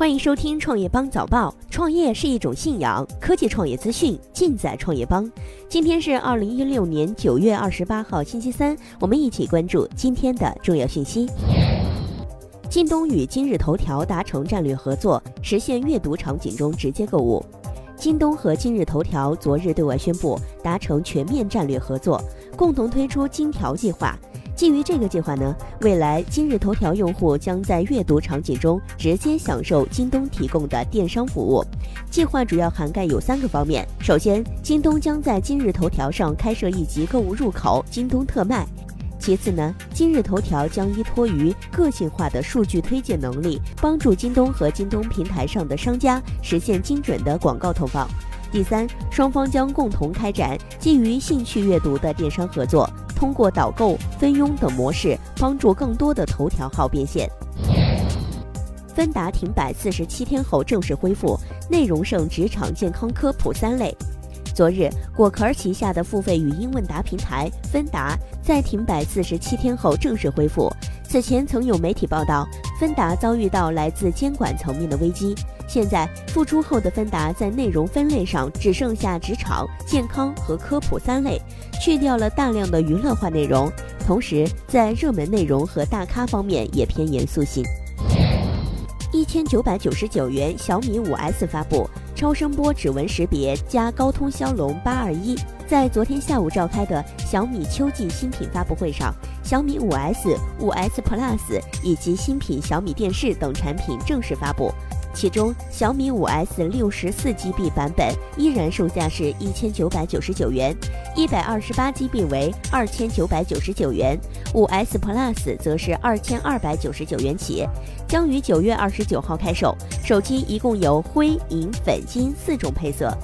欢迎收听创业邦早报。创业是一种信仰，科技创业资讯尽在创业邦。今天是二零一六年九月二十八号，星期三，我们一起关注今天的重要信息。京东与今日头条达成战略合作，实现阅读场景中直接购物。京东和今日头条昨日对外宣布达成全面战略合作，共同推出“金条计划”。基于这个计划呢，未来今日头条用户将在阅读场景中直接享受京东提供的电商服务。计划主要涵盖有三个方面：首先，京东将在今日头条上开设一级购物入口——京东特卖；其次呢，今日头条将依托于个性化的数据推荐能力，帮助京东和京东平台上的商家实现精准的广告投放；第三，双方将共同开展基于兴趣阅读的电商合作。通过导购、分佣等模式，帮助更多的头条号变现。芬达停摆四十七天后正式恢复，内容剩职场、健康、科普三类。昨日，果壳旗下的付费语音问答平台芬达在停摆四十七天后正式恢复。此前曾有媒体报道，芬达遭遇到来自监管层面的危机。现在复出后的芬达在内容分类上只剩下职场、健康和科普三类，去掉了大量的娱乐化内容，同时在热门内容和大咖方面也偏严肃性。一千九百九十九元小米五 S 发布，超声波指纹识别加高通骁龙八二一。在昨天下午召开的小米秋季新品发布会上，小米五 S、五 S Plus 以及新品小米电视等产品正式发布。其中，小米五 S 六十四 GB 版本依然售价是一千九百九十九元，一百二十八 GB 为二千九百九十九元，五 S Plus 则是二千二百九十九元起，将于九月二十九号开售。手机一共有灰、银、粉、金四种配色，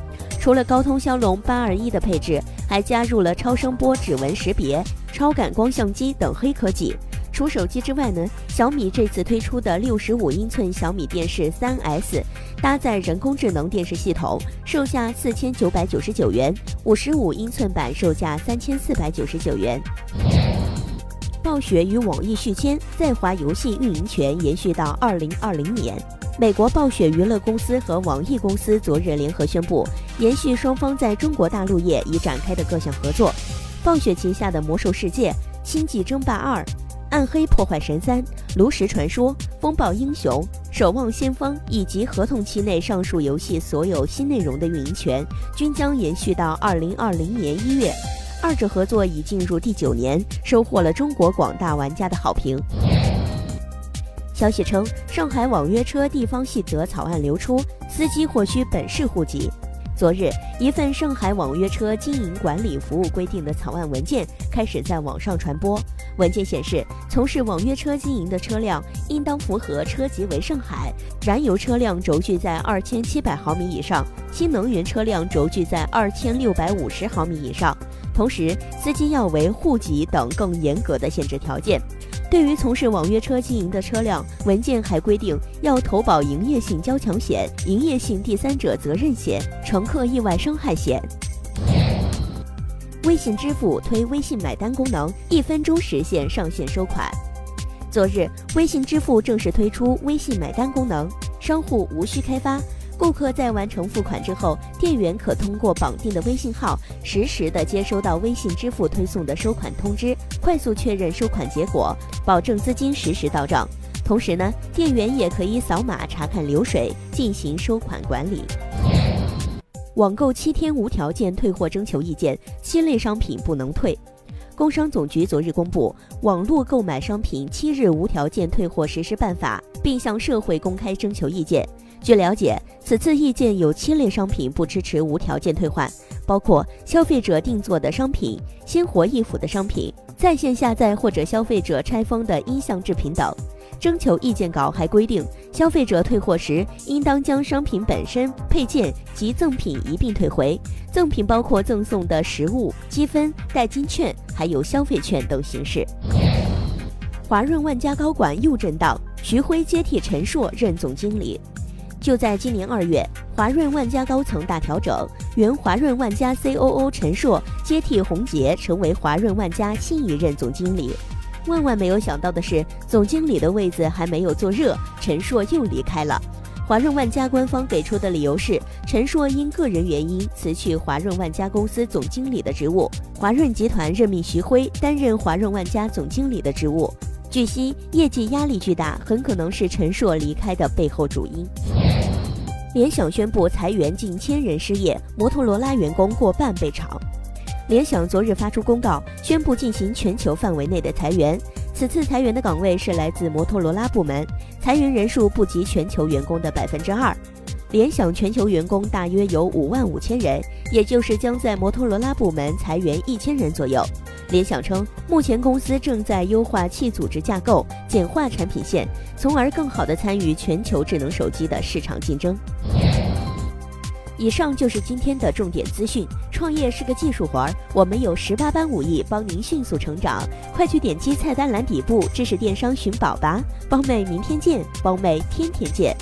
除了高通骁龙八二一的配置，还加入了超声波指纹识别、超感光相机等黑科技。除手机之外呢，小米这次推出的六十五英寸小米电视三 S，搭载人工智能电视系统，售价四千九百九十九元；五十五英寸版售价三千四百九十九元。暴雪与网易续签，在华游戏运营权延续到二零二零年。美国暴雪娱乐公司和网易公司昨日联合宣布，延续双方在中国大陆业已展开的各项合作。暴雪旗下的《魔兽世界》《星际争霸二》。暗黑破坏神三、炉石传说、风暴英雄、守望先锋以及合同期内上述游戏所有新内容的运营权均将延续到二零二零年一月。二者合作已进入第九年，收获了中国广大玩家的好评。消息称，上海网约车地方细则草案流出，司机或需本市户籍。昨日，一份上海网约车经营管理服务规定的草案文件开始在网上传播。文件显示，从事网约车经营的车辆应当符合车籍为上海，燃油车辆轴距在二千七百毫米以上，新能源车辆轴距在二千六百五十毫米以上。同时，司机要为户籍等更严格的限制条件。对于从事网约车经营的车辆，文件还规定要投保营业性交强险、营业性第三者责任险、乘客意外伤害险。微信支付推微信买单功能，一分钟实现上线收款。昨日，微信支付正式推出微信买单功能，商户无需开发。顾客在完成付款之后，店员可通过绑定的微信号，实时的接收到微信支付推送的收款通知，快速确认收款结果，保证资金实时到账。同时呢，店员也可以扫码查看流水，进行收款管理。网购七天无条件退货征求意见，新类商品不能退。工商总局昨日公布网络购买商品七日无条件退货实施办法，并向社会公开征求意见。据了解，此次意见有七类商品不支持无条件退换，包括消费者定做的商品、鲜活易腐的商品、在线下载或者消费者拆封的音像制品等。征求意见稿还规定，消费者退货时应当将商品本身、配件及赠品一并退回。赠品包括赠送的实物、积分、代金券，还有消费券等形式。华润万家高管又震荡，徐辉接替陈硕任总经理。就在今年二月，华润万家高层大调整，原华润万家 COO 陈硕接替洪杰成为华润万家新一任总经理。万万没有想到的是，总经理的位子还没有坐热，陈硕又离开了。华润万家官方给出的理由是，陈硕因个人原因辞去华润万家公司总经理的职务，华润集团任命徐辉担任华润万家总经理的职务。据悉，业绩压力巨大，很可能是陈硕离开的背后主因。联想宣布裁员近千人失业，摩托罗拉员工过半被炒。联想昨日发出公告，宣布进行全球范围内的裁员。此次裁员的岗位是来自摩托罗拉部门，裁员人数不及全球员工的百分之二。联想全球员工大约有五万五千人，也就是将在摩托罗拉部门裁员一千人左右。联想称，目前公司正在优化器组织架构，简化产品线，从而更好地参与全球智能手机的市场竞争。以上就是今天的重点资讯。创业是个技术活儿，我们有十八般武艺帮您迅速成长。快去点击菜单栏底部知识电商寻宝吧，包妹明天见，包妹天天见。